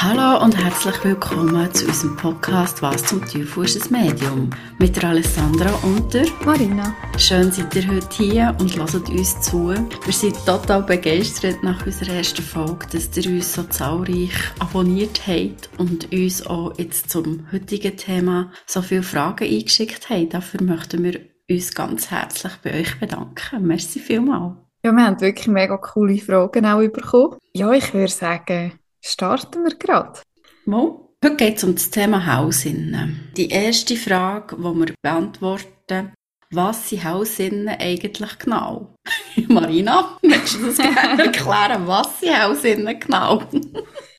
Hallo und herzlich willkommen zu unserem Podcast «Was zum Teufel ist ein Medium?» mit der Alessandra und der Marina. Schön seid ihr heute hier und hört uns zu. Wir sind total begeistert nach unserer ersten Folge, dass ihr uns so zahlreich abonniert habt und uns auch jetzt zum heutigen Thema so viele Fragen eingeschickt habt. Dafür möchten wir uns ganz herzlich bei euch bedanken. Merci vielmals. Ja, wir haben wirklich mega coole Fragen auch bekommen. Ja, ich würde sagen, starten wir gerade. Mo? Heute geht es um das Thema Hausinnen. Die erste Frage, die wir beantworten, was sind Hausinnen eigentlich genau? Marina, möchtest du das gerne erklären? Was sind Hausinnen genau?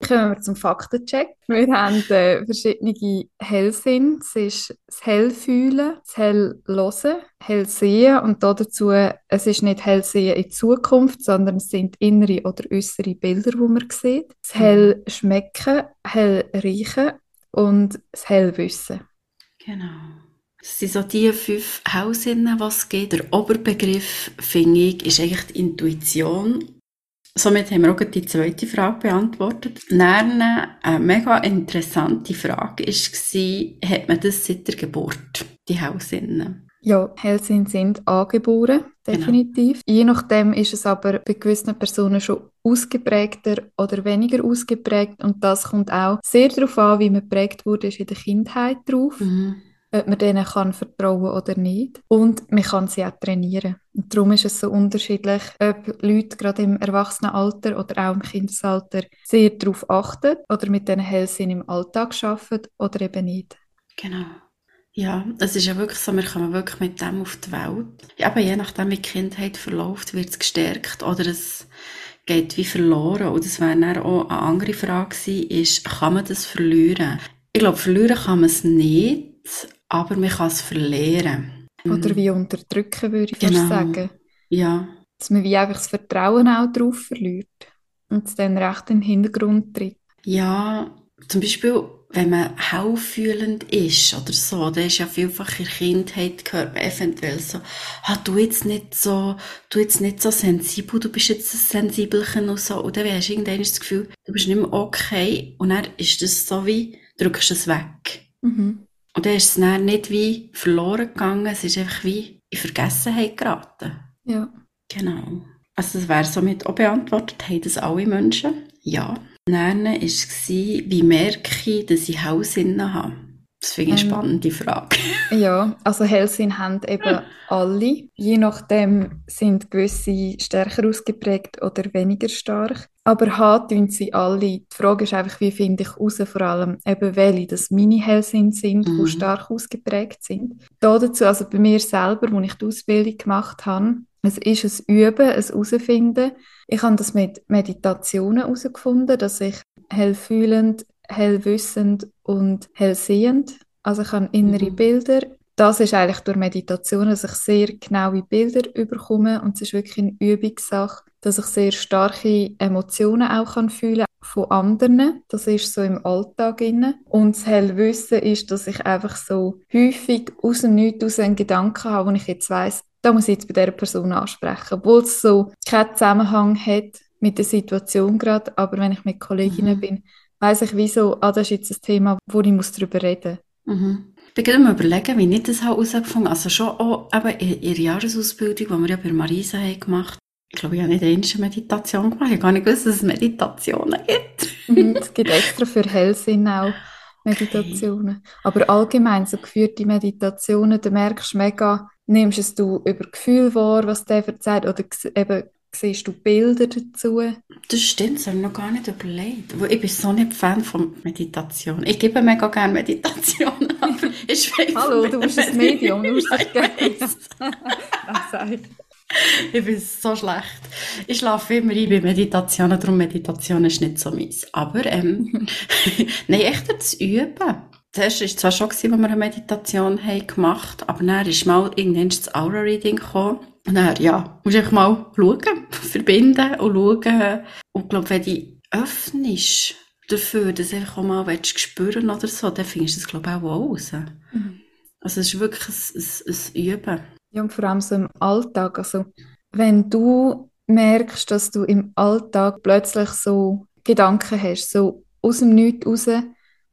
Kommen wir zum Faktencheck. Wir haben äh, verschiedene Hellsinn. Es ist das Hellfühlen, das Hellhören, Hellsehen und dazu, es ist nicht Hellsehen in Zukunft, sondern es sind innere oder äußere Bilder, die man sieht. Das mhm. Hellschmecken, Hellriechen und das Hellwissen. Genau. Das sind so die fünf Hausinnen, was es gibt. Der Oberbegriff, finde ich, ist eigentlich die Intuition Somit haben wir auch die zweite Frage beantwortet. Dann eine mega interessante Frage war, hat man das seit der Geburt, die Hellsinnen? Ja, Hellsinn sind angeboren, genau. definitiv. Genau. Je nachdem ist es aber bei gewissen Personen schon ausgeprägter oder weniger ausgeprägt und das kommt auch sehr darauf an, wie man geprägt wurde, ist in der Kindheit drauf. Mhm ob man denen kann vertrauen oder nicht. Und man kann sie auch trainieren. Und darum ist es so unterschiedlich, ob Leute gerade im Erwachsenenalter oder auch im Kindesalter sehr darauf achten oder mit diesen Hellsinn im Alltag arbeiten oder eben nicht. Genau. Ja, es ist ja wirklich so, wir kommen wirklich mit dem auf die Welt. Aber je nachdem, wie die Kindheit verläuft, wird es gestärkt oder es geht wie verloren. Und das wäre dann auch eine andere Frage gewesen, ist, kann man das verlieren? Ich glaube, verlieren kann man es nicht, aber man kann es verlieren. Oder wie unterdrücken, würde ich genau. sagen. Ja. Dass man wie einfach das Vertrauen auch darauf verliert und es dann recht in den Hintergrund tritt. Ja, zum Beispiel, wenn man haufühlend ist oder so, da ist ja vielfach in der Kindheit gehört man eventuell so, ah, du jetzt nicht so, du jetzt nicht so sensibel, du bist jetzt ein Sensibelchen und so, und dann hast du irgendwann das Gefühl, du bist nicht mehr okay, und dann ist das so wie, drückst du es weg. Mhm. Und dann ist es dann nicht wie verloren gegangen, es ist einfach wie in Vergessenheit geraten. Ja. Genau. Also das wäre somit auch beantwortet, haben das alle Menschen? Ja. Dann war es, wie merke ich, dass ich Hausinnen habe? Das finde ich eine ähm, spannende Frage. ja, also Hellsinn haben eben alle. Je nachdem sind gewisse stärker ausgeprägt oder weniger stark. Aber haben tun sie alle. Die Frage ist einfach, wie finde ich heraus, vor allem eben welche das meine Hellsinn sind, mhm. die stark ausgeprägt sind. Da dazu, also bei mir selber, wo ich die Ausbildung gemacht habe, es ist ein Üben, ein Herausfinden. Ich habe das mit Meditationen herausgefunden, dass ich hellfühlend hellwissend und hellsehend. Also ich habe innere mhm. Bilder. Das ist eigentlich durch Meditation, dass ich sehr genaue Bilder überkomme und es ist wirklich eine Übungssache, dass ich sehr starke Emotionen auch kann fühlen von anderen. Das ist so im Alltag inne. Und das Hellwissen ist, dass ich einfach so häufig aus dem Nichts aus einen Gedanken habe, wo ich jetzt weiss, da muss ich jetzt bei dieser Person ansprechen, obwohl es so keinen Zusammenhang hat mit der Situation gerade, aber wenn ich mit Kolleginnen mhm. bin, weiss ich wieso, ah, das ist jetzt ein Thema, wo ich muss darüber reden muss. Mhm. Ich bin gerade überlegen, wie ich das herausgefunden habe. Also schon auch eben in ihrer Jahresausbildung, die wir ja bei Marisa haben gemacht ich glaube, ich habe nicht eine Meditation gemacht. Ich habe gar nicht gewusst, dass es Meditationen gibt. Mhm, es gibt extra für Hellsinn auch Meditationen. Okay. Aber allgemein, so geführte Meditationen, da merkst du mega, nimmst es du über Gefühl wahr, was der erzählt, oder eben Siehst du Bilder dazu? Das stimmt, das habe ich noch gar nicht überlegt. Ich bin so nicht Fan von Meditation. Ich gebe mega gerne Meditation, aber ich weiß Hallo, du bist ein Medium, du bist das gerne. ich bin so schlecht. Ich schlafe immer ein bei Meditationen, darum Meditation ist nicht so meins. Aber, ähm, nein, echt das Üben. Zuerst war es zwar schon, als wir eine Meditation haben gemacht haben, aber dann ist mal irgendwann das Aura-Reading gekommen. Und dann, ja, musst du einfach mal schauen, verbinden und schauen. Und ich glaube, wenn du öffnest dafür, dass du einfach auch mal willst, spüren oder so, dann findest du das, glaube ich, auch raus. Mhm. Also es ist wirklich ein, ein, ein Üben. Ja, und vor allem so im Alltag. Also, wenn du merkst, dass du im Alltag plötzlich so Gedanken hast, so aus dem Nichts raus,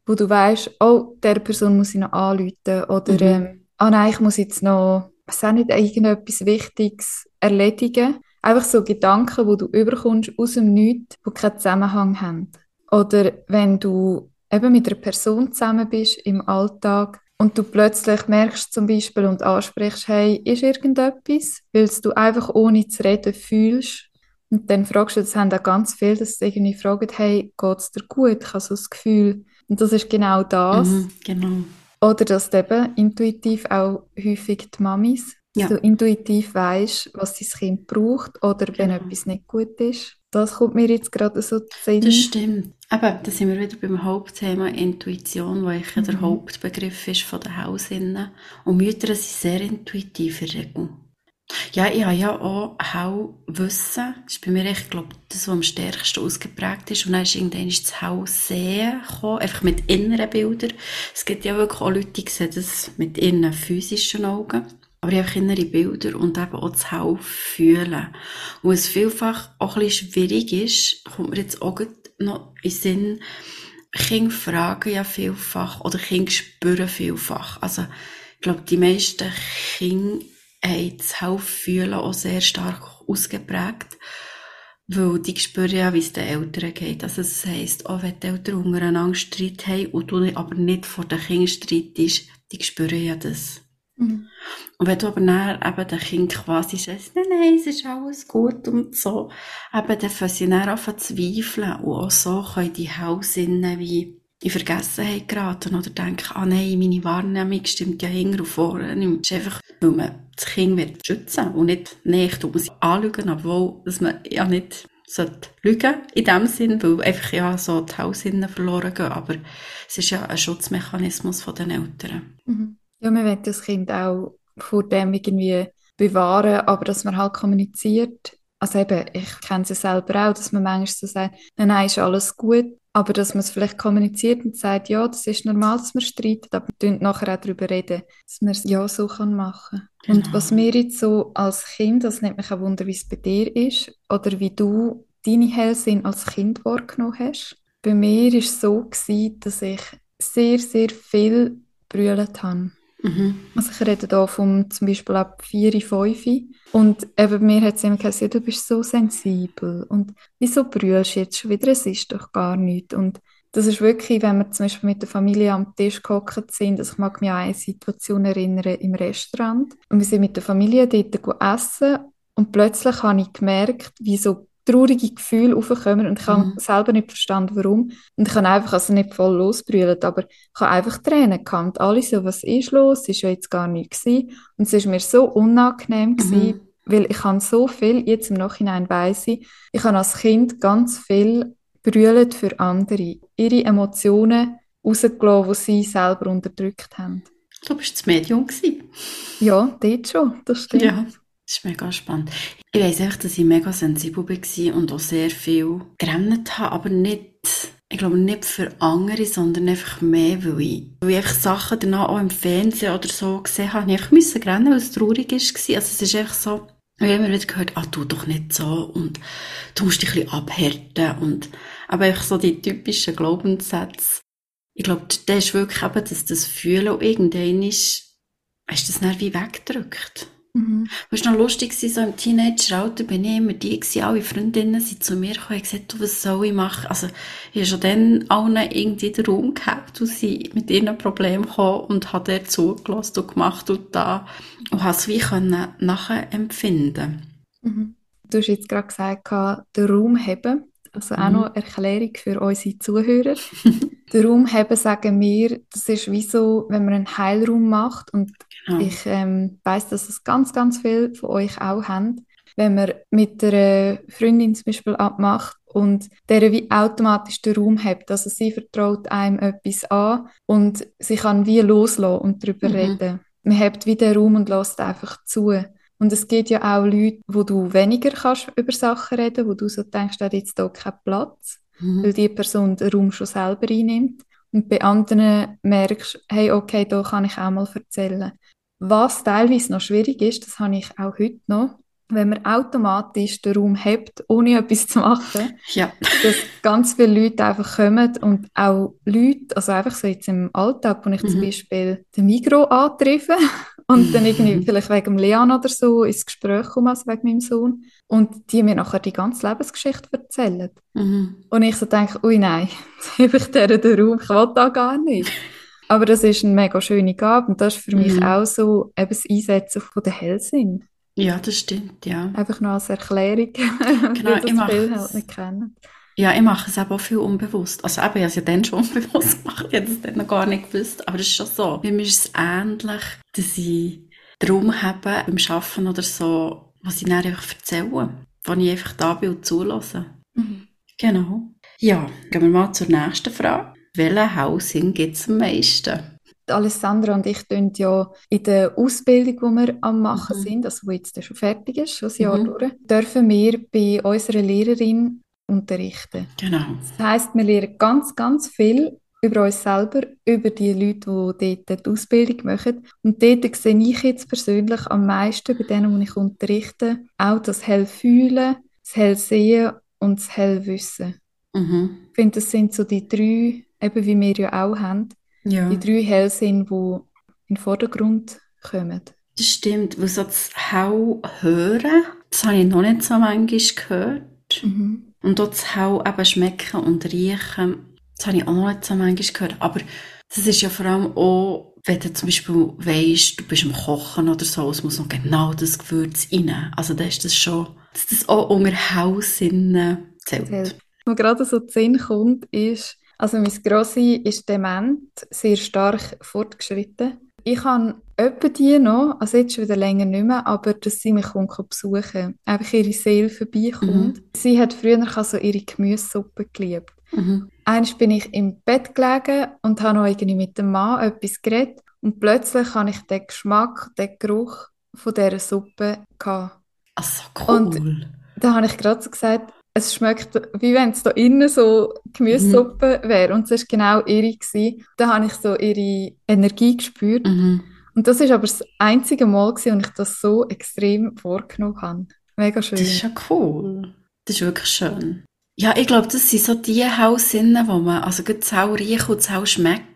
wo du weißt, oh, der Person muss ich noch anrufen oder Mhm. ähm, ah nein, ich muss jetzt noch, was auch nicht, irgendetwas Wichtiges erledigen. Einfach so Gedanken, wo du überkommst aus dem Nichts, wo keinen Zusammenhang haben. Oder wenn du eben mit einer Person zusammen bist im Alltag und du plötzlich merkst zum Beispiel und ansprichst, hey, ist irgendetwas, weil du einfach ohne zu reden fühlst und dann fragst du, das haben auch ganz viele, dass sie irgendwie fragen, hey, geht's dir gut? Ich habe so das Gefühl. Und das ist genau das. Mhm, genau. Oder dass du eben intuitiv auch häufig die Mamis, Ja. dass du intuitiv weißt, was dein Kind braucht oder wenn Genau. etwas nicht gut ist. Das kommt mir jetzt gerade so zu Sinn. Das stimmt. Aber da sind wir wieder beim Hauptthema Intuition, wo ich ja der Mhm. Hauptbegriff ist von den Hausinnen. Und Mütter sind sehr intuitiv in Regel. Ja, ich habe ja auch Hauwissen. Das ist bei mir echt, glaube das, was am stärksten ausgeprägt ist. Und dann ist irgendwann das Haus sehen gekommen, einfach mit inneren Bildern. Es gibt ja wirklich auch Leute, die sehen das mit ihren physischen Augen. Aber ich habe innere Bilder und eben auch das Haus fühlen. Und es vielfach auch ein bisschen schwierig ist, kommt mir jetzt auch noch in den Sinn, Kinder fragen ja vielfach oder Kinder spüren vielfach. Also, ich glaube, die meisten Kinder haben das Hauffühlen auch sehr stark ausgeprägt. Weil die spüren ja, wie es den Eltern geht. Also, das heisst, auch wenn die Eltern untereinander Streit haben und du aber nicht vor den Kindern streitest, die spüren ja das. Mhm. Und wenn du aber dann eben den Kind quasi sagst, nein, nein, es ist alles gut und so, eben dann fangen sie dann an zu zweifeln. Und auch so können die Hausinnen wie in Vergessenheit geraten oder denken, ah nein, meine Wahrnehmung stimmt ja hinten und vorne nicht. Es ist einfach, weil man das Kind wird schützen und nicht nicht, um sie anlügen, obwohl dass man ja nicht sollte lügen in dem Sinn, weil einfach ja so die Hausinnen verloren gehen. Aber es ist ja ein Schutzmechanismus von den Eltern. Mhm. Ja, man will das Kind auch vor dem irgendwie bewahren, aber dass man halt kommuniziert. Also eben, ich kenne es ja selber auch, dass man manchmal so sagt, nein, nein, ist alles gut, aber dass man es vielleicht kommuniziert und sagt, ja, das ist normal, dass man streitet, aber wir nachher auch darüber reden, dass man es ja so kann machen. Und Genau. was mir jetzt so als Kind, das nimmt mich auch Wunder, wie es bei dir ist, oder wie du deine Hellsinn als Kind wahrgenommen hast. Bei mir war es so, gewesen, dass ich sehr, sehr viel brüllt habe. Mhm. Also ich rede da vom zum Beispiel ab 4, 5. Und eben mir hat es immer gesagt, du bist so sensibel. Und wieso brüllst du jetzt schon wieder? Es ist doch gar nichts. Und das ist wirklich, wenn wir zum Beispiel mit der Familie am Tisch gehockt sind, also ich mag mich an eine Situation erinnern im Restaurant. Und wir sind mit der Familie dort essen und plötzlich habe ich gemerkt, wie so traurige Gefühle aufkommen und ich habe Mhm. selber nicht verstanden, warum. Und ich habe einfach, also nicht voll losbrüllt, aber ich habe einfach Tränen gehabt. Und alle so, was ist los? Es ist ja jetzt gar nichts gewesen. Und es ist mir so unangenehm gewesen, weil ich habe so viel, jetzt im Nachhinein weiss ich, ich habe als Kind ganz viel brüllt für andere. Ihre Emotionen rausgelassen, die sie selber unterdrückt haben. Du bist das Medium gewesen. Ja, dort schon, das stimmt. Ja, das ist mega spannend. Ich weiss einfach, dass ich mega sensibel war und auch sehr viel gerannt habe, aber nicht, ich glaube nicht für andere, sondern einfach mehr, weil ich, weil ich Sachen danach auch im Fernsehen oder so gesehen habe. Ich musste rennen, weil es traurig war. Also es ist einfach so, ich habe immer wieder gehört, ah, tu doch nicht so und du musst dich ein bisschen abhärten und aber einfach so die typischen Glaubenssätze. Ich glaube, das ist wirklich eben, dass das Fühlen irgendwann ist, ist das dann wie weggedrückt. Mhm. War noch lustig, gewesen, so im Teenageralter bin ich immer die gewesen, alle Freundinnen sind zu mir gekommen und haben gesagt, du, was soll ich machen? Also, ich habe schon dann allen irgendwie den Raum gehabt, und sie mit ihren Problemen gekommen und habe dort zugelassen und gemacht und da. Und habe es wie können nachempfinden. Mhm. Du hast jetzt gerade gesagt, den Raum haben. Also auch Mhm. noch Erklärung für unsere Zuhörer. den Raum haben, sagen wir, das ist wie so, wenn man einen Heilraum macht und Genau. ich ähm, weiß, dass es ganz, ganz viele von euch auch haben. Wenn man mit einer Freundin zum Beispiel abmacht und der wie automatisch den Raum hat, also sie vertraut einem etwas an und sie kann wie loslassen und darüber Mhm. reden. Man hat wie den Raum und lässt einfach zu. Und es gibt ja auch Leute, wo du weniger kannst über Sachen reden, wo du so denkst, da hat jetzt hier keinen Platz, weil Mhm. die Person den Raum schon selber einnimmt. Und bei anderen merkst du, hey, okay, da kann ich auch mal erzählen. Was teilweise noch schwierig ist, das habe ich auch heute noch, wenn man automatisch den Raum hebt, ohne etwas zu machen, Ja. dass ganz viele Leute einfach kommen und auch Leute, also einfach so jetzt im Alltag, wo ich zum Mhm. Beispiel den Migro antreffe und dann irgendwie vielleicht wegen Leon oder so ins Gespräch komme, also wegen meinem Sohn, und die mir nachher die ganze Lebensgeschichte erzählen. Mhm. Und ich so denke, ui nein, jetzt habe ich der den Raum, ich will da gar nicht. Aber das ist eine mega schöne Gabe und das ist für mich Mhm. auch so eben das Einsetzen von der Hellsinn. Ja, das stimmt, ja. Einfach noch als Erklärung, Genau, weil das ich mache viele halt nicht kennen. Ja, ich mache es eben auch viel unbewusst. Also eben, ich habe es ja dann schon unbewusst gemacht, ich habe es dann noch gar nicht gewusst. Aber es ist schon so. Bei mir ist es ähnlich, dass ich darum habe, beim Arbeiten oder so, was ich dann einfach erzähle. Wo ich einfach da bin und zulasse. Genau. Ja, gehen wir mal zur nächsten Frage. Welchen Housing gibt es am meisten? Alessandra und ich tun ja in der Ausbildung, die wir am machen Mhm. sind, also die jetzt schon fertig ist, schon ein Jahr Mhm. durch, dürfen wir bei unserer Lehrerin unterrichten. Genau. Das heisst, wir lernen ganz, ganz viel über uns selber, über die Leute, die dort die Ausbildung machen. Und dort sehe ich jetzt persönlich am meisten bei denen, die ich unterrichte, auch das Hellfühlen, das Hellsehen und das Hellwissen. Mhm. Ich finde, das sind so die drei, eben wie wir ja auch haben, Ja. die drei Hellsinn, die in den Vordergrund kommen. Das stimmt, weil so das Hau hören, das habe ich noch nicht so manchmal gehört. Mhm. Und dort das Hau eben schmecken und riechen, das habe ich auch noch nicht so manchmal gehört. Aber das ist ja vor allem auch, wenn du zum Beispiel weisst, du bist am Kochen oder so, es muss noch genau das Gewürz rein. Also da ist das schon, dass das auch unter Haussinnen zählt. Hell. Was gerade so zu Sinn kommt, ist, also mein Grossi ist dement, sehr stark fortgeschritten. Ich habe etwa die noch, also jetzt schon wieder länger nicht mehr, aber dass sie mich kommt besuchen, einfach ihre Seele vorbeikommt. Sie hat früher so ihre Gemüsesuppe geliebt. Mhm. Einmal bin ich im Bett gelegen und habe noch irgendwie mit dem Mann etwas geredet und plötzlich habe ich den Geschmack, den Geruch von dieser Suppe gehabt. Ach so, cool. Da habe ich gerade so gesagt, es schmeckt, wie wenn es da innen so Gemüsesuppe wäre. Und es war genau ihre. Gewesen. Da habe ich so ihre Energie gespürt. Mhm. Und das ist aber das einzige Mal, gewesen, wo ich das so extrem vorgenommen habe. Mega schön. Das ist ja cool. Das ist wirklich schön. Ja, ich glaube, das sind so die Haussinnen, wo man, also das Hau riechen und Hau schmecken,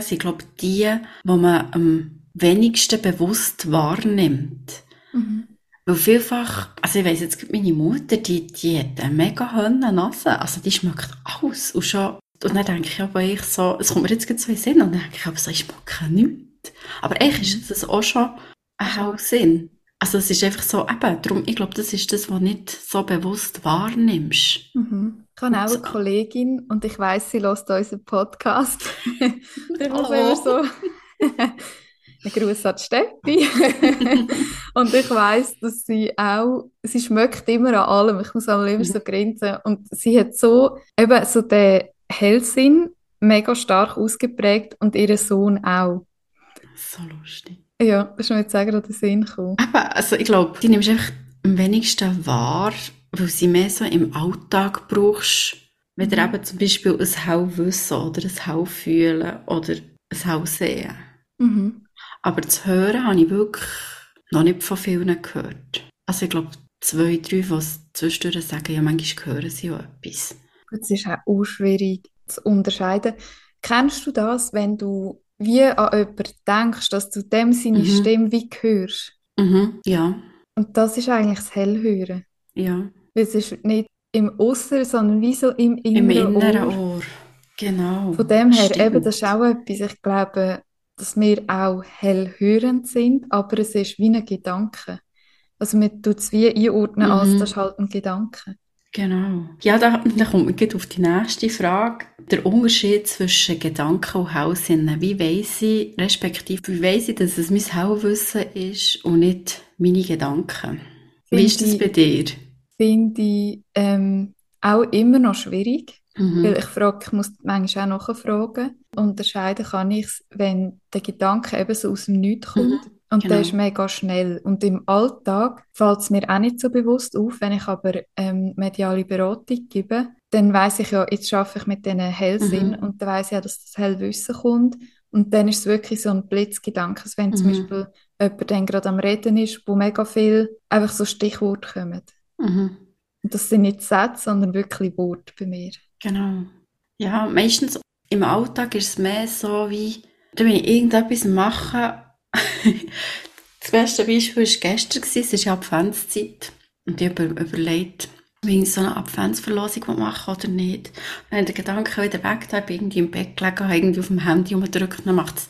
sind, glaube die, wo man am wenigsten bewusst wahrnimmt. Mhm. Weil vielfach, also ich weiss jetzt, meine Mutter, die, die hat eine mega helle Nase. Also die schmeckt alles. Und schon, und dann denke ich aber ich so, es kommt mir jetzt gerade so in Sinn, und dann denke ich aber so, ich schmecke nichts. Aber eigentlich ist das auch schon ein Haussinn. Also es ist einfach so, eben, darum, ich glaube, das ist das, was du nicht so bewusst wahrnimmst. Mhm. Ich habe auch eine. Kollegin und ich weiß, sie hört unseren Podcast. Hallo. immer so Gruß an die Steffi. und ich weiß, dass sie auch, sie schmeckt immer an allem. Ich muss einmal immer so grinsen. Und sie hat so, eben so den Hellsinn mega stark ausgeprägt und ihr Sohn auch. So lustig. Ja, das ist mir jetzt auch gerade in den Sinn gekommen. Eben, also ich glaube, die nimmst du einfach am wenigsten wahr, weil sie mehr so im Alltag brauchst. Wenn du Mhm. eben zum Beispiel ein Hauwissen oder ein Haufühlen oder ein Hausehen. Mhm. Aber das Hören habe ich wirklich noch nicht von vielen gehört. Also ich glaube, zwei, drei, die es zwischendurch sagen, ja, manchmal hören sie auch etwas. Es ist auch, schwierig zu unterscheiden. Kennst du das, wenn du wie an jemanden denkst, dass du dem seine Mhm. Stimme wie hörst? Mhm, ja, Und das ist eigentlich das Hellhören. ja. Weil es ist nicht im Äußeren, sondern wie so im Im inneren inneren Ohr. Ohr. Genau. Von dem her, Stimmt. eben, das ist auch etwas, ich glaube, dass wir auch hellhörend sind, aber es ist wie ein Gedanke. Also man tut es wie einordnen, als Mhm. das ist halt ein Gedanke. Genau. Ja, da, da kommt man gleich auf die nächste Frage. Der Unterschied zwischen Gedanken und Haussinnen. Wie weiss ich, respektive, wie weiss ich, dass es mein Hauwissen ist und nicht meine Gedanken? Wie ist das bei dir? Finde ich ähm, auch immer noch schwierig. Mhm. Weil ich frage, ich muss manchmal auch nachfragen. Unterscheiden kann ich es, wenn der Gedanke eben so aus dem Nichts kommt. Mhm, Und genau. der ist mega schnell. Und im Alltag fällt es mir auch nicht so bewusst auf. Wenn ich aber ähm, mediale Beratung gebe, dann weiß ich ja, jetzt arbeite ich mit diesen Hellsinn Mhm. und dann weiß ich ja, dass das Hellwissen kommt. Und dann ist es wirklich so ein Blitzgedanke. Also wenn zum Mhm. Beispiel jemand dann gerade am Reden ist, wo mega viel einfach so Stichworte kommen. Mhm. Und das sind nicht Sätze, sondern wirklich Worte bei mir. Genau. Ja, meistens im Alltag ist es mehr so wie, wenn ich irgendetwas mache, das beste Beispiel war gestern, es ist ja Adventszeit. Und ich habe überlegt, wie ich so eine Adventsverlosung machen oder nicht. Und dann der Gedanke wieder weg, da bin irgendwie im Bett gelegen, habe irgendwie auf dem Handy umgedrückt und dann macht es,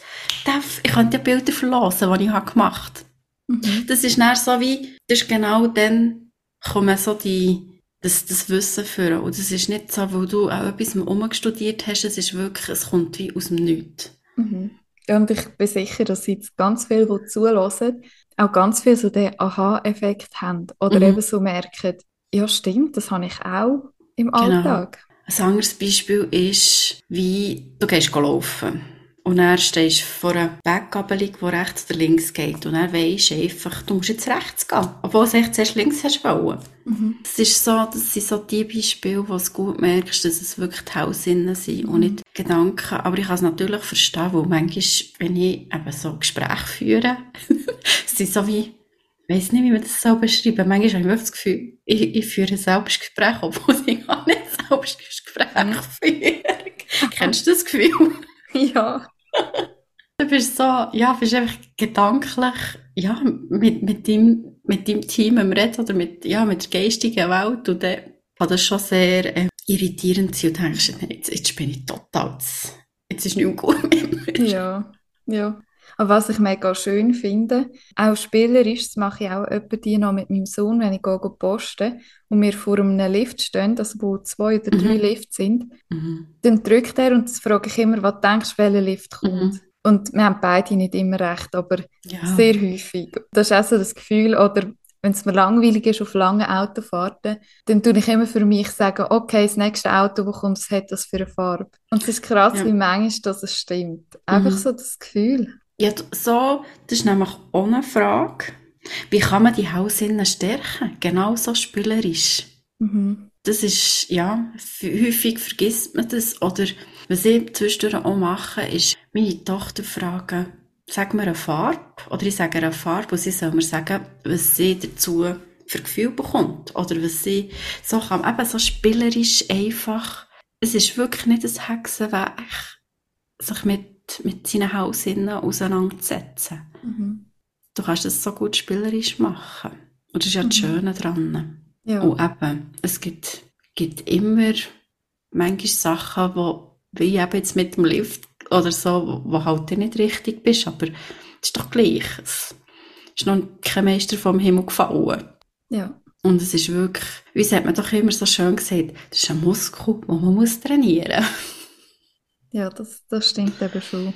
ich könnte ja Bilder verlosen, die ich habe gemacht habe. Mhm. Das ist dann so wie, das ist genau dann, kommen so die, das, das Wissen führen. Und das ist nicht so, weil du auch etwas umgestudiert hast, es ist wirklich, es kommt wie aus dem Nichts. Mhm. Ja, und ich bin sicher, dass jetzt ganz viele, die zuhören, auch ganz viel so den Aha-Effekt haben. Oder Mhm. eben so merken, ja stimmt, das habe ich auch im Genau. Alltag. Ein anderes Beispiel ist, wie du gehst laufen. Und dann stehst du vor einer Weggabelung, die rechts oder links geht. Und dann weisst du einfach, du musst jetzt rechts gehen. Obwohl du eigentlich zuerst links hast wollen. Mhm. Das, ist so, das sind so die Beispiele, wo du gut merkst, dass es wirklich die Haussinnen sind und nicht Gedanken. Aber ich kann es natürlich verstehen, weil manchmal, wenn ich eben so Gespräche führe, es sind so wie, ich weiss nicht, wie man das so beschreiben Manchmal habe ich wirklich das Gefühl, ich, ich führe selbst Gespräche, obwohl ich gar nicht selbst Gespräche führe. Kennst du das Gefühl? Ja. Du bist so, ja, bist einfach gedanklich, ja, mit, mit deinem, mit deinem Team am Reden oder mit, ja, mit der geistigen Welt und dann kann das schon sehr äh, irritierend sein und denkst, jetzt, jetzt bin ich total, jetzt, ist nichts gut mit mir. Ja, ja. Aber was ich mega schön finde, auch spielerisch, das mache ich auch etwa die noch mit meinem Sohn, wenn ich gehe, gehe posten und wir vor einem Lift stehen, also wo zwei oder drei Mhm. Lifts sind, Mhm. dann drückt er und das frage ich immer, was denkst du, welcher Lift kommt? Mhm. Und wir haben beide nicht immer recht, aber Ja. sehr häufig. Das ist auch so das Gefühl, oder wenn es mir langweilig ist auf langen Autofahrten, dann tue ich immer für mich sagen, okay, das nächste Auto, das kommt, was hat das für eine Farbe? Und es ist krass, Ja. wie manchmal dass es stimmt. Einfach Mhm. so das Gefühl. Ja, so, das ist nämlich auch eine Frage. Wie kann man die Hausinnen stärken? Genau so spielerisch. Mhm. Das ist, ja, häufig vergisst man das. Oder was ich zwischendurch auch mache, ist, meine Tochter fragen, sag mir eine Farbe. Oder ich sage eine Farbe und sie soll mir sagen, was sie dazu für Gefühl bekommt. Oder was sie so kann. Eben so spielerisch einfach. Es ist wirklich nicht ein Hexenweg, sich mit, mit seinen Hausinnen auseinanderzusetzen. Mhm. Du kannst das so gut spielerisch machen. Und das ist ja das Mhm. Schöne dran. Ja. Und eben, es gibt, gibt immer manchmal Sachen, wo, wie eben jetzt mit dem Lift oder so, wo, wo halt nicht richtig bist, aber es ist doch gleich. Es ist noch kein Meister vom Himmel gefallen. ja. Und es ist wirklich, wie hat man doch immer so schön gesagt, das ist ein Muskel, den man muss trainieren Ja, das, das stimmt eben schon.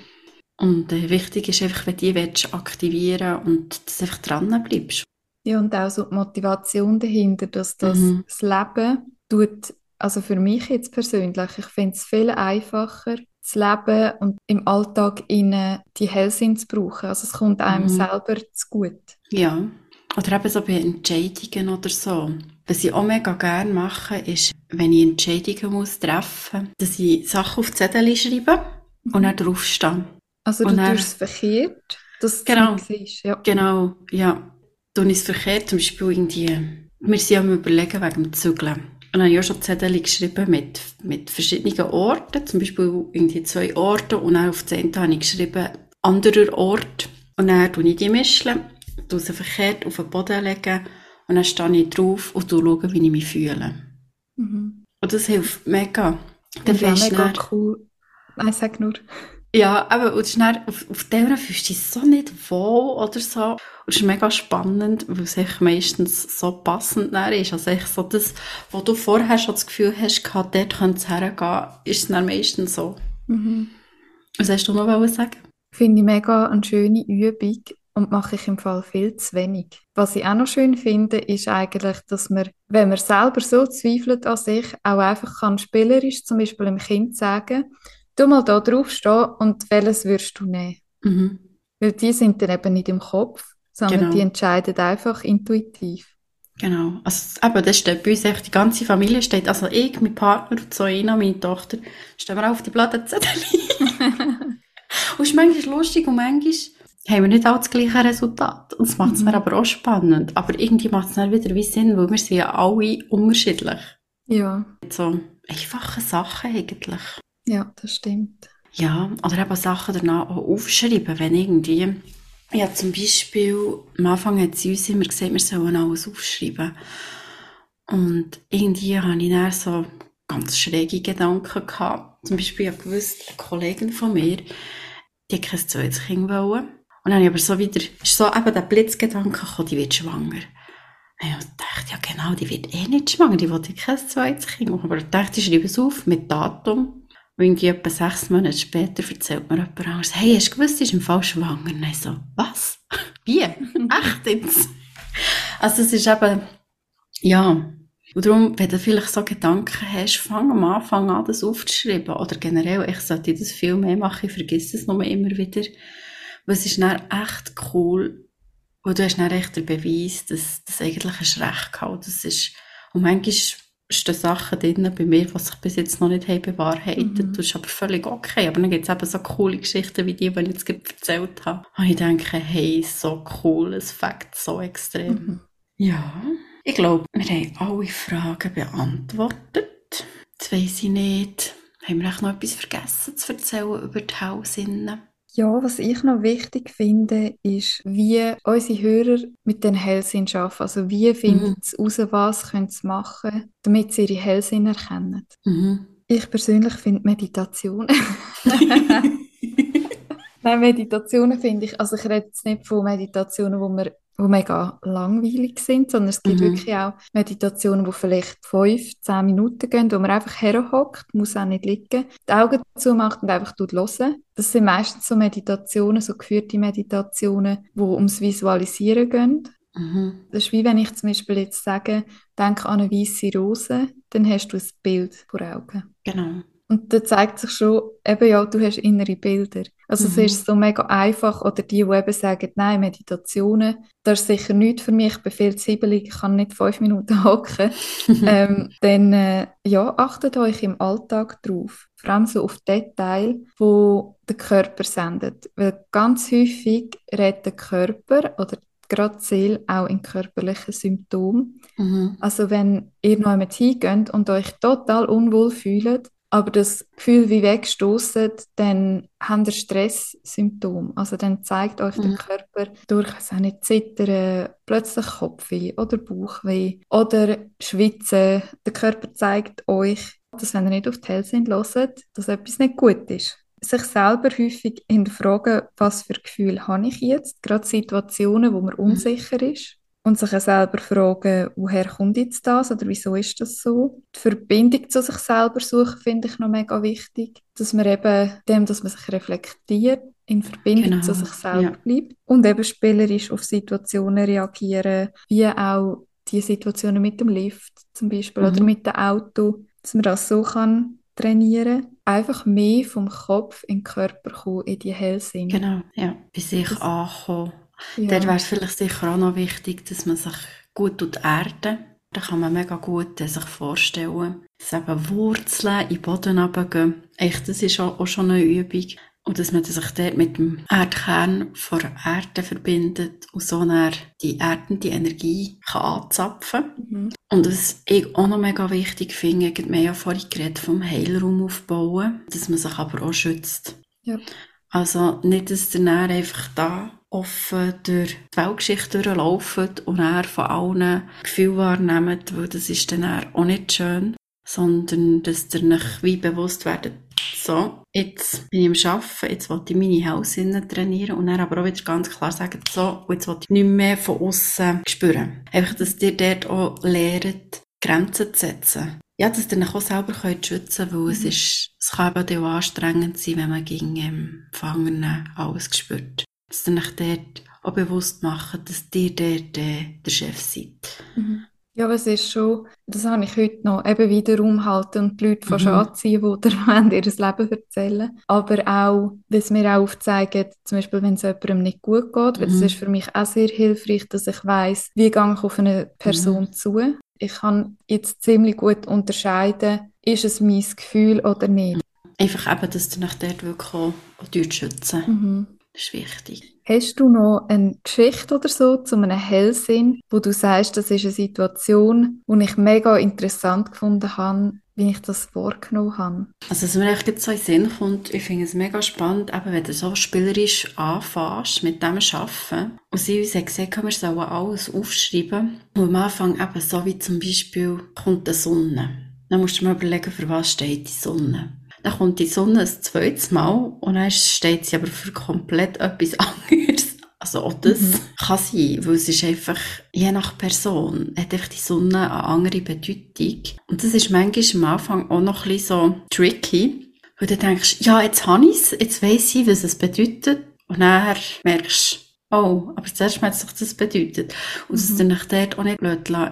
Und äh, wichtig ist einfach, wenn du die willst, aktivieren und dass du einfach dran bleibst. Ja, und auch so die Motivation dahinter, dass das, Mhm. das Leben tut, also für mich jetzt persönlich, ich finde es viel einfacher, das Leben und im Alltag innen die Hellsinn zu brauchen. Also es kommt einem Mhm. selber zu gut. Ja. Oder eben so bei Entscheidungen oder so. Was ich auch mega gerne mache, ist, wenn ich Entscheidungen muss treffen muss, dass ich Sachen auf die Zettel schreibe und dann draufstehe. Also du dann- tust es verkehrt, dass du Genau. es nicht siehst. Ja. Genau, ja. Tun ich es verkehrt, zum Beispiel irgendwie, wir sind am überlegen wegen dem Zügeln. Und dann habe ich auch schon Zettel geschrieben mit, mit verschiedenen Orten, zum Beispiel irgendwie zwei Orte und dann auf den habe ich geschrieben, anderer Ort. Und dann tue ich die mischen, tue sie verkehrt auf den Boden legen und dann stehe ich drauf und schaue, wie ich mich fühle. Mhm. Und das hilft mega. Das du mega dann- cool. Nein, sag nur. Ja, aber und dann, auf, auf der fühlst du dich so nicht wohl oder so. Und es ist mega spannend, weil es echt meistens so passend dann ist. Also echt so das, wo du vorher schon das Gefühl hast, gehabt, dort könnte es hergehen, ist es dann meistens so. Mhm. Was hast du noch sagen? Finde ich mega eine schöne Übung und mache ich im Fall viel zu wenig. Was ich auch noch schön finde, ist eigentlich, dass man, wenn man selber so zweifelt an sich, auch einfach kann spielerisch zum Beispiel dem Kind sagen, du mal da drauf stehen und welches würdest du nehmen? Mhm. Weil die sind dann eben nicht im Kopf, sondern Genau. die entscheiden einfach intuitiv. Genau. Also, eben, das steht bei uns echt, die ganze Familie steht, also ich, mein Partner, Zoina, meine Tochter, stehen wir auch auf die Platte Zettel. und es ist manchmal lustig und manchmal haben wir nicht auch das gleiche Resultat. Und das macht es Mhm. dann aber auch spannend. Aber irgendwie macht es dann wieder wie Sinn, weil wir sind ja alle unterschiedlich. Ja, So einfache Sachen eigentlich. ja, das stimmt. Ja, oder eben Sachen danach auch aufschreiben, wenn irgendwie... Ja, zum Beispiel, am Anfang hat sie uns immer gesagt, wir sollen alles aufschreiben. Und irgendwie habe ich dann so ganz schräge Gedanken gehabt. Zum Beispiel, ich gewusst, eine Kollegin von mir, die kein zweites Kind wollen. Und dann habe aber so wieder, ist so eben der Blitzgedanke gekommen, die wird schwanger. Und ich dachte, ja genau, die wird eh nicht schwanger, die will kein zweites Kind. Aber ich dachte, ich schreibe es auf mit Datum. Und irgendwie etwa sechs Monate später erzählt mir jemand anderes, hey, hast du gewusst, sie ist im Fall schwanger? Und ich so, was? Wie? Echt jetzt? Also es ist eben, ja. Und darum, wenn du vielleicht so Gedanken hast, fang am Anfang an, das aufzuschreiben. Oder generell, ich sollte das viel mehr machen, ich vergesse es nur immer wieder. Es ist dann echt cool, weil du hast dann echt den Beweis, dass das eigentlich hast recht gehabt. Das ist, und manchmal stehen Sachen drin bei mir, die sich bis jetzt noch nicht haben bewahrheitet. Mhm. Das ist aber völlig okay. Aber dann gibt es eben so coole Geschichten wie die, die ich jetzt gerade erzählt habe. Und ich denke, hey, so cool, es fängt so extrem. Mhm. Ja, ich glaube, wir haben alle Fragen beantwortet. Jetzt weiss ich nicht, haben wir noch etwas vergessen zu erzählen über die Hausinnen? Ja, was ich noch wichtig finde, ist, wie unsere Hörer mit den Hellsinn arbeiten. Also wie finden sie raus, was können sie machen, damit sie ihre Hellsinn erkennen. Mhm. Ich persönlich finde Meditation. Nein, Meditationen finde ich, also ich rede jetzt nicht von Meditationen, wo wir wo mega langweilig sind, sondern es gibt Mhm. wirklich auch Meditationen, die vielleicht fünf, zehn Minuten gehen, wo man einfach herhockt, muss auch nicht liegen, die Augen zumacht und einfach hören. Das sind meistens so Meditationen, so geführte Meditationen, die ums Visualisieren gehen. Mhm. Das ist wie wenn ich zum Beispiel jetzt sage, denk an eine weiße Rose, dann hast du ein Bild vor Augen. Genau. Und da zeigt sich schon, eben ja, du hast innere Bilder. Also es Mhm. ist so mega einfach. Oder die, die eben sagen, nein, Meditationen, das ist sicher nichts für mich, ich bin viel zu hibbelig, ich kann nicht fünf Minuten hocken. ähm, dann äh, ja, achtet euch im Alltag drauf. Vor allem so auf Detail, wo der Körper sendet. Weil ganz häufig redet der Körper oder gerade die Seele auch in körperlichen Symptomen. Mhm. Also wenn ihr noch einmal hingeht und euch total unwohl fühlt, aber das Gefühl wie wegstoßet, dann habt ihr Stresssymptome. Also dann zeigt euch der Mhm. Körper durch nicht Zittern, plötzlich Kopfweh oder Bauchweh oder Schwitzen. Der Körper zeigt euch, dass wenn ihr nicht auf die Hellsinn hört, dass etwas nicht gut ist. Sich selber häufig hinterfragen, was für Gefühl habe ich jetzt, gerade Situationen, wo man unsicher ist und sich auch selber fragen, woher kommt jetzt das oder wieso ist das so. Die Verbindung zu sich selber suchen finde ich noch mega wichtig, dass man eben dem, dass man sich reflektiert, in Verbindung Genau, zu sich selber ja. bleibt und eben spielerisch auf Situationen reagieren, wie auch die Situationen mit dem Lift zum Beispiel oder Mhm. mit dem Auto, dass man das so kann trainieren, einfach mehr vom Kopf in den Körper kommen, in die Hellsinn. Genau, ja. Bei sich Das- ankommen. Ja. Dort wäre es vielleicht sicher auch noch wichtig, dass man sich gut tut erden. Da kann man mega gut äh, sich vorstellen, dass eben Wurzeln in den Boden runtergehen. Echt, das ist auch, auch schon eine Übung. Und dass man sich dort mit dem Erdkern von der Erde verbindet und so dann die erdende Energie kann anzapfen Mhm. Und was ich auch noch mega wichtig finde, wir haben ja vorhin geredet vom Heilraum aufbauen, dass man sich aber auch schützt. Ja. Also nicht, dass ihr dann einfach da offen durch die Weltgeschichte durchlauft und dann von allen Gefühle wahrnehmt, weil das ist dann auch nicht schön, sondern dass ihr euch wie bewusst werdet, so, jetzt bin ich am Arbeiten, jetzt will ich meine Hausinnen trainieren und dann aber auch wieder ganz klar sagen, so, jetzt will ich nicht mehr von außen spüren. Einfach, dass ihr dort auch lernt, Grenzen zu setzen. Ja, dass ihr euch auch selber könnt schützen könnt, weil es Mhm. ist, es kann eben auch anstrengend sein, wenn man gegen ähm, Gefangenen alles spürt. Dass ihr euch dort auch bewusst macht, dass ihr dort äh, der Chef seid. Mhm. Ja, aber es ist schon, das habe ich heute noch, eben wieder umhalten und die Leute fast Mhm. anziehen, die dir ihr Leben erzählen Aber auch, dass mir auch aufzeigen, zum Beispiel, wenn es jemandem nicht gut geht, weil das Mhm. ist für mich auch sehr hilfreich, dass ich weiss, wie gehe ich auf eine Person Mhm. zu. Ich kann jetzt ziemlich gut unterscheiden, ist es mein Gefühl oder nicht. Einfach eben, dass ihr euch dort wirklich auch, auch schützen Mhm. Das ist wichtig. Hast du noch eine Geschichte oder so zu einem Hellsinn, wo du sagst, das ist eine Situation, die ich mega interessant gefunden habe, wie ich das vorgenommen habe? Also, was mir echt jetzt so in den Sinn kommt, ich finde es mega spannend, eben, wenn du so spielerisch anfängst mit dem Arbeiten. Und sie uns hat gesagt, wir sollen alles aufschreiben. Und am Anfang eben so wie zum Beispiel kommt die Sonne. Dann musst du mal überlegen, für was steht die Sonne. Dann kommt die Sonne ein zweites Mal und dann steht sie aber für komplett etwas anderes. Also auch das mhm. kann sein, weil es ist einfach, je nach Person, hat einfach die Sonne eine andere Bedeutung. Und das ist manchmal am Anfang auch noch ein bisschen so tricky, weil du denkst, ja, jetzt habe ich es, jetzt weiss ich, was es bedeutet. Und dann merkst du, Oh, aber zuerst mal hat das bedeutet. Und dass mhm. ihr euch dort auch nicht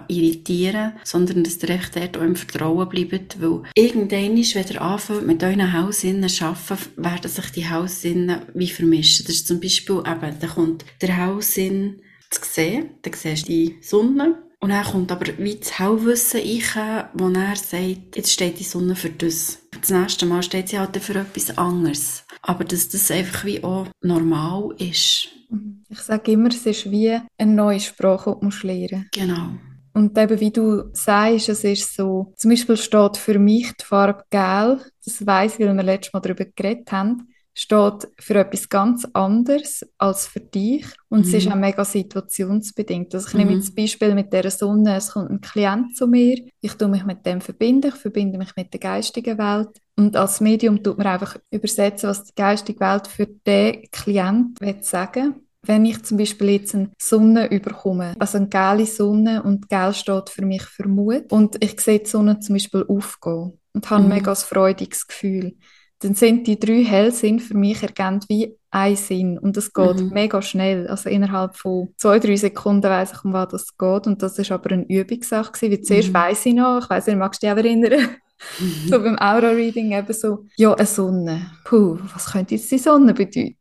irritieren sondern dass ihr echt dort auch im Vertrauen bleibt, weil irgendwann, wenn ihr anfängt mit euren Hausinnen zu arbeiten, werden sich die Hausinnen wie vermischen. Das ist zum Beispiel eben, da kommt der Haussinn zu sehen, dann siehst du die Sonne, und dann kommt aber wie das Hellwissen rein, wo er sagt, jetzt steht die Sonne für das. Das nächste Mal steht sie halt für etwas anderes. Aber dass das einfach wie auch normal ist. Mhm. Ich sage immer, es ist wie eine neue Sprache, die du lernen musst. Genau. Und eben, wie du sagst, es ist so, zum Beispiel steht für mich die Farbe Gel, das ich, weil wir letztes Mal darüber geredet haben, steht für etwas ganz anderes als für dich. Und mhm. es ist mhm. auch mega situationsbedingt. Also ich nehme jetzt mhm. das Beispiel mit der Sonne, es kommt ein Klient zu mir, ich tue mich mit dem verbinden, ich verbinde mich mit der geistigen Welt. Und als Medium tut man einfach übersetzen, was die geistige Welt für den Klient will sagen wenn ich zum Beispiel jetzt eine Sonne überkomme, also eine gelbe Sonne und gel steht für mich für Mut und ich sehe die Sonne zum Beispiel aufgehen und habe mhm. ein mega freudiges Gefühl, dann sind die drei Hellsinn für mich ergänzt wie ein Sinn und das geht mhm. mega schnell, also innerhalb von zwei, drei Sekunden weiß ich, um was das geht und das ist aber eine Übungssache gewesen, zuerst mhm. weiss ich noch, ich weiss nicht, magst du dich auch erinnern? Mhm. So beim Aura-Reading eben so, ja, eine Sonne. Puh, was könnte jetzt die Sonne bedeuten?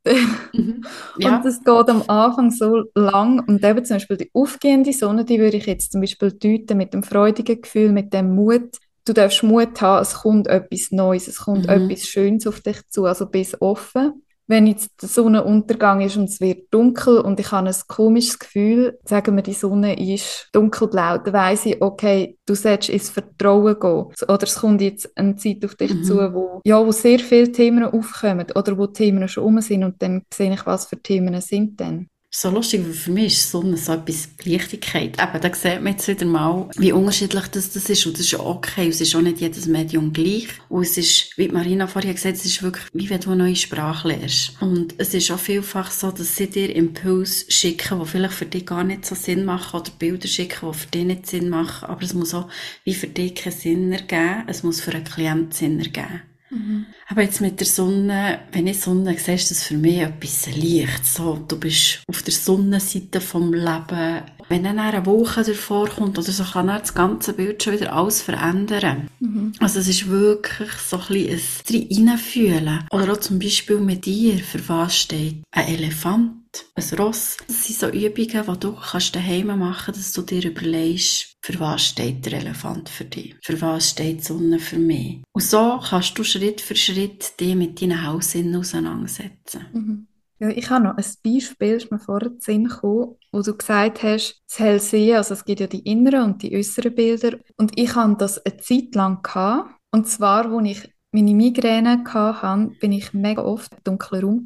Mhm. Ja. Und das geht am Anfang so lang. Und eben zum Beispiel die aufgehende Sonne, die würde ich jetzt zum Beispiel deuten mit dem freudigen Gefühl, mit dem Mut. Du darfst Mut haben, es kommt etwas Neues, es kommt mhm. etwas Schönes auf dich zu, also bist offen wenn jetzt der Sonnenuntergang ist und es wird dunkel und ich habe ein komisches Gefühl, sagen wir, die Sonne ist dunkelblau, dann weiss ich, okay, du sollst ins Vertrauen gehen. Oder es kommt jetzt eine Zeit auf dich mhm. zu, wo, ja, wo sehr viele Themen aufkommen oder wo Themen schon um sind und dann sehe ich, was für Themen sind denn so lustig, weil für mich ist Sonne so etwas Leichtigkeit. Eben, da sieht man jetzt wieder mal, wie unterschiedlich das, das ist. Und das ist okay. Es ist auch nicht jedes Medium gleich. Und es ist, wie Marina vorhin gesagt hat, es ist wirklich, wie wenn du eine neue Sprache lernst. Und es ist auch vielfach so, dass sie dir Impulse schicken, die vielleicht für dich gar nicht so Sinn machen, oder Bilder schicken, die für dich nicht Sinn machen. Aber es muss auch wie für dich keinen Sinn ergeben. Es muss für einen Klienten Sinn ergeben. Mhm. Aber jetzt mit der Sonne, wenn ich Sonne sehe, ist das für mich etwas Licht. So, du bist auf der Sonnenseite vom Leben. Wenn dann eine Woche davor kommt oder so, kann dann das ganze Bild schon wieder alles verändern. Mhm. Also es ist wirklich so ein bisschen ein Reinfühlen. Oder auch zum Beispiel mit dir, für was steht ein Elefant ein Ross. Das sind so Übungen, die du kannst daheim machen kannst, dass du dir überlegst, für was steht der Elefant für dich? Für was steht die Sonne für mich? Und so kannst du Schritt für Schritt dich mit deinen Hausinnen auseinandersetzen. Mhm. Ja, ich habe noch ein Beispiel, das mir vorher in Sinn gekommen, wo du gesagt hast, das Hellsehen, also es gibt ja die inneren und die äußeren Bilder. Und ich hatte das eine Zeit lang gehabt. Und zwar, als ich meine Migräne hatte, bin ich mega oft im dunklen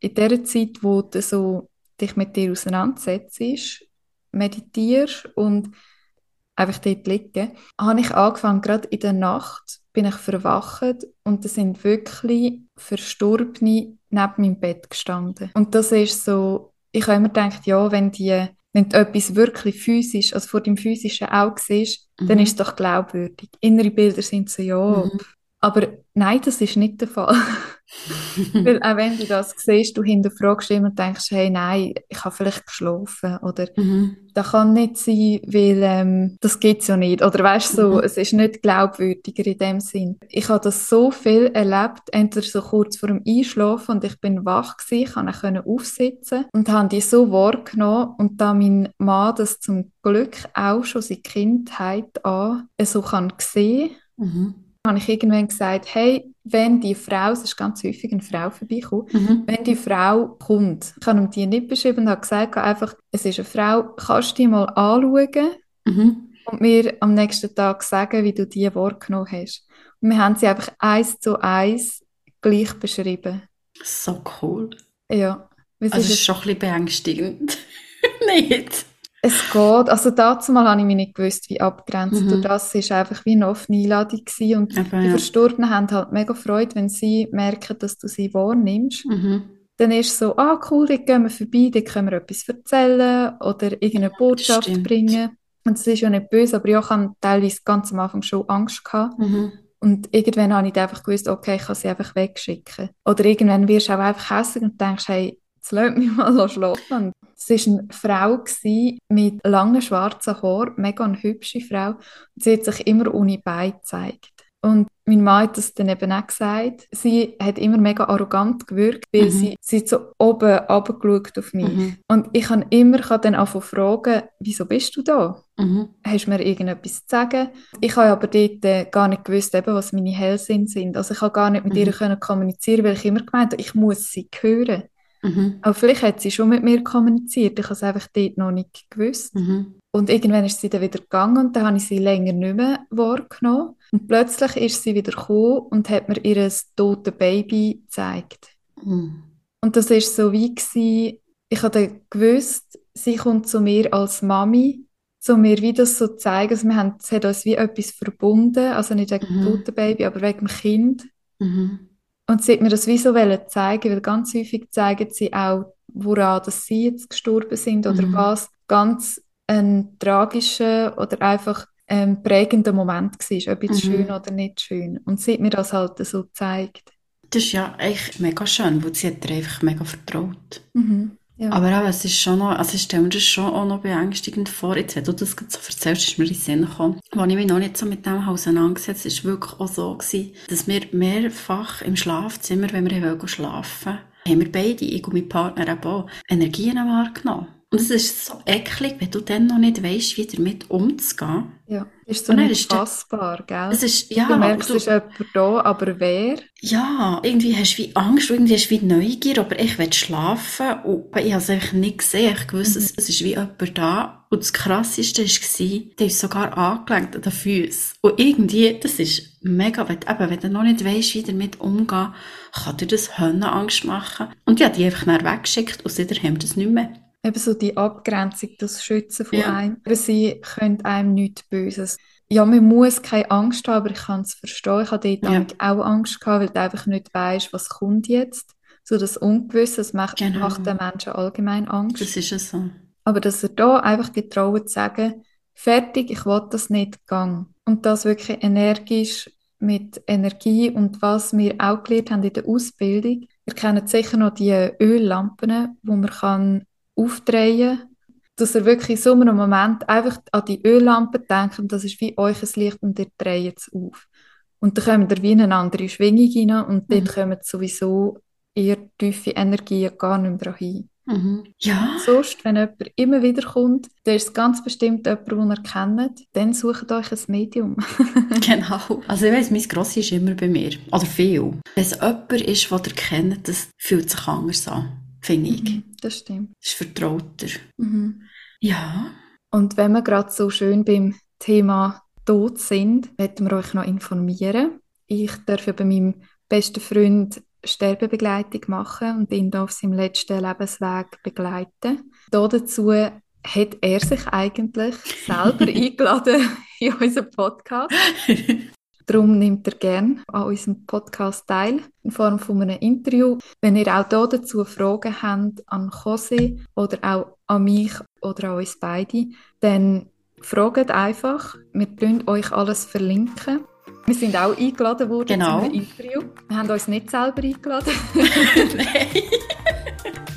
in der Zeit, wo du so dich mit dir auseinandersetzt, meditierst und einfach dort liegen, habe ich angefangen, gerade in der Nacht bin ich verwacht und da sind wirklich Verstorbene neben meinem Bett gestanden. Und das ist so, ich habe immer gedacht, ja, wenn die wenn du etwas wirklich physisch, also vor dem physischen Auge siehst, mhm. dann ist es doch glaubwürdig. Innere Bilder sind so, ja, mhm. aber nein, das ist nicht der Fall. Weil auch wenn du das siehst, du hinterfragst immer und denkst, hey, nein, ich habe vielleicht geschlafen oder mhm. das kann nicht sein, weil ähm, das es ja nicht. Oder weißt du, so, mhm. es ist nicht glaubwürdiger in dem Sinn. Ich habe das so viel erlebt, entweder so kurz vor dem Einschlafen und ich bin wach gewesen, ich konnte aufsitzen und habe die so wahrgenommen und da mein Mann das zum Glück auch schon seit Kindheit an so kann sehen, mhm. habe ich irgendwann gesagt, hey, wenn die Frau, es ist ganz häufig eine Frau vorbeikommt, Mhm. wenn die Frau kommt, ich habe ihm die nicht beschrieben und habe gesagt, einfach, es ist eine Frau, kannst du die mal anschauen Mhm. und mir am nächsten Tag sagen, wie du die wahrgenommen hast. Und wir haben sie einfach eins zu eins gleich beschrieben. So cool. Ja. Es Also, es ist ist schon ein bisschen beängstigend. Nicht? Es geht. Also dazu mal habe ich mich nicht gewusst, wie abgrenzen. Mhm. Durch das ist einfach wie eine offene Einladung gewesen. Und Eben, die ja. Verstorbenen haben halt mega Freude, wenn sie merken, dass du sie wahrnimmst. Mhm. Dann ist es so, ah cool, dort gehen wir vorbei, dort können wir etwas erzählen oder irgendeine Botschaft stimmt. bringen. Und das ist ja nicht böse, aber ja, ich hatte teilweise ganz am Anfang schon Angst gehabt. Mhm. Und irgendwann habe ich einfach gewusst, okay, ich kann sie einfach wegschicken. Oder irgendwann wirst du auch einfach hässlich und denkst, hey, jetzt lass mich mal schlafen. Es war eine Frau mit langen schwarzen Haaren, mega eine hübsche Frau. Und sie hat sich immer ohne Bein gezeigt. Und mein Mann hat das dann eben auch gesagt. Sie hat immer mega arrogant gewirkt, weil Mhm. sie, sie so oben runtergeschaut auf mich. Mhm. Und ich kann immer kann dann anfangen fragen, wieso bist du da? Mhm. hast du mir irgendetwas zu sagen? Ich habe aber dort äh, gar nicht gewusst, eben, was meine Hellsinn sind. Also ich habe gar nicht mit Mhm. ihr können kommunizieren, weil ich immer gemeint habe, ich muss sie hören. Mhm. Aber vielleicht hat sie schon mit mir kommuniziert, ich habe es einfach dort noch nicht gewusst. Mhm. Und irgendwann ist sie dann wieder gegangen und dann habe ich sie länger nicht mehr wahrgenommen. Und plötzlich ist sie wieder gekommen und hat mir ihr totes Baby gezeigt. Mhm. Und das ist so wie gewesen, ich habe dann gewusst, sie kommt zu mir als Mami, so mir wie das so zeigen, also wir haben, es hat uns wie etwas verbunden, also nicht wegen dem Mhm. toten Baby, aber wegen dem Kind. Mhm. Und sie hat mir das wollen zeigen, weil ganz häufig zeigen sie auch, woran dass sie jetzt gestorben sind oder Mhm. was ganz ein tragischer oder einfach ein prägender Moment war, ob jetzt Mhm. schön oder nicht schön. Und sie hat mir das halt so gezeigt. Das ist ja echt mega schön, weil sie hat dir einfach mega vertraut. Mhm. Ja. Aber auch, es ist schon noch, also ich stelle mir das schon auch noch beängstigend vor. Jetzt, wenn du das so erzählst, ist mir in den Sinn gekommen. Als ich mich noch nicht so mit dem auseinandergesetzt habe, war wirklich auch so, gewesen, dass wir mehrfach im Schlafzimmer, wenn wir wollten schlafen, haben wir beide, ich und mein Partner auch, Energien wahrgenommen. Und es ist so eklig, wenn du dann noch nicht weißt, wie damit umzugehen. Ja, ist so nicht fassbar, gell? Es ist, ja, du merkst, du- es ist jemand da, aber wer? Ja, irgendwie hast du wie Angst, irgendwie hast du wie Neugier, aber ich will schlafen und ich habe es einfach nicht gesehen. Ich wusste, es, es ist wie jemand da. Und das Krasseste war, der ist sogar angelenkt an den Füßen. Und irgendwie, das ist mega, wenn, eben, wenn du noch nicht weißt, wie damit umgehen, kann dir das Hönnenangst machen. Und habe die einfach dann weggeschickt und seitdem haben wir das nicht mehr. Eben so die Abgrenzung, das Schützen von Ja. einem. Aber sie können einem nichts Böses. Ja, man muss keine Angst haben, aber ich kann es verstehen. Ich hatte dort Ja. auch Angst gehabt, weil du einfach nicht weißt, was kommt jetzt. So das Ungewisse, das macht, Genau. macht den Menschen allgemein Angst. Das ist es so. Aber dass er da einfach getraut zu sagen, fertig, ich will das nicht gang. Und das wirklich energisch mit Energie und was wir auch gelernt haben in der Ausbildung. Ihr kennt sicher noch die Öllampen, wo man kann aufdrehen dass ihr wirklich in so einem Moment einfach an die Öllampe denkt und das ist wie euch ein Licht und ihr dreht es auf. Und dann kommt ihr wie in eine andere Schwingung rein und dort Mhm. kommen sowieso eher tiefe Energien gar nicht mehr hin. Mhm. Ja. Sonst, wenn jemand immer wieder kommt, der ist ganz bestimmt jemand, den ihr kennt, dann sucht euch ein Medium. Genau. Also ich weiss, mein Grossi ist immer bei mir. Oder viel. Wenn es jemand ist, den ihr kennt, das fühlt sich anders an. Finde ich. Mhm, das stimmt. Das ist vertrauter. Mhm. Ja. Und wenn wir gerade so schön beim Thema Tod sind, möchten wir euch noch informieren. Ich darf bei meinem besten Freund Sterbebegleitung machen und ihn auf seinem letzten Lebensweg begleiten. Da dazu hat er sich eigentlich selber eingeladen in unseren Podcast. Darum nimmt er gerne an unserem Podcast teil, in Form von einem Interview. Wenn ihr auch hier dazu Fragen habt an Jose oder auch an mich oder an uns beide, dann fragt einfach. Wir verlinken euch alles verlinken. Wir sind auch eingeladen worden Genau. zu einem Interview. Wir haben uns nicht selber eingeladen. Nein.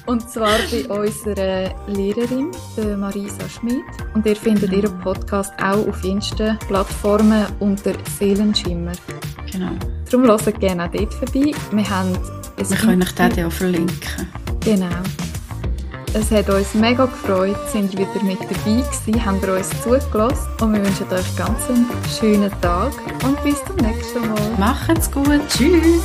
Und zwar bei unserer Lehrerin, der Marisa Schmid. Und ihr findet Genau. ihren Podcast auch auf insta Plattformen unter Seelenschimmer. Genau. Darum hört gerne auch dort vorbei. Wir haben ein Wir können euch den dann auch verlinken. Genau. Es hat uns mega gefreut, sind ihr wieder mit dabei gewesen, haben ihr uns zugelassen und wir wünschen euch ganz einen schönen Tag und bis zum nächsten Mal. Macht's gut. Tschüss.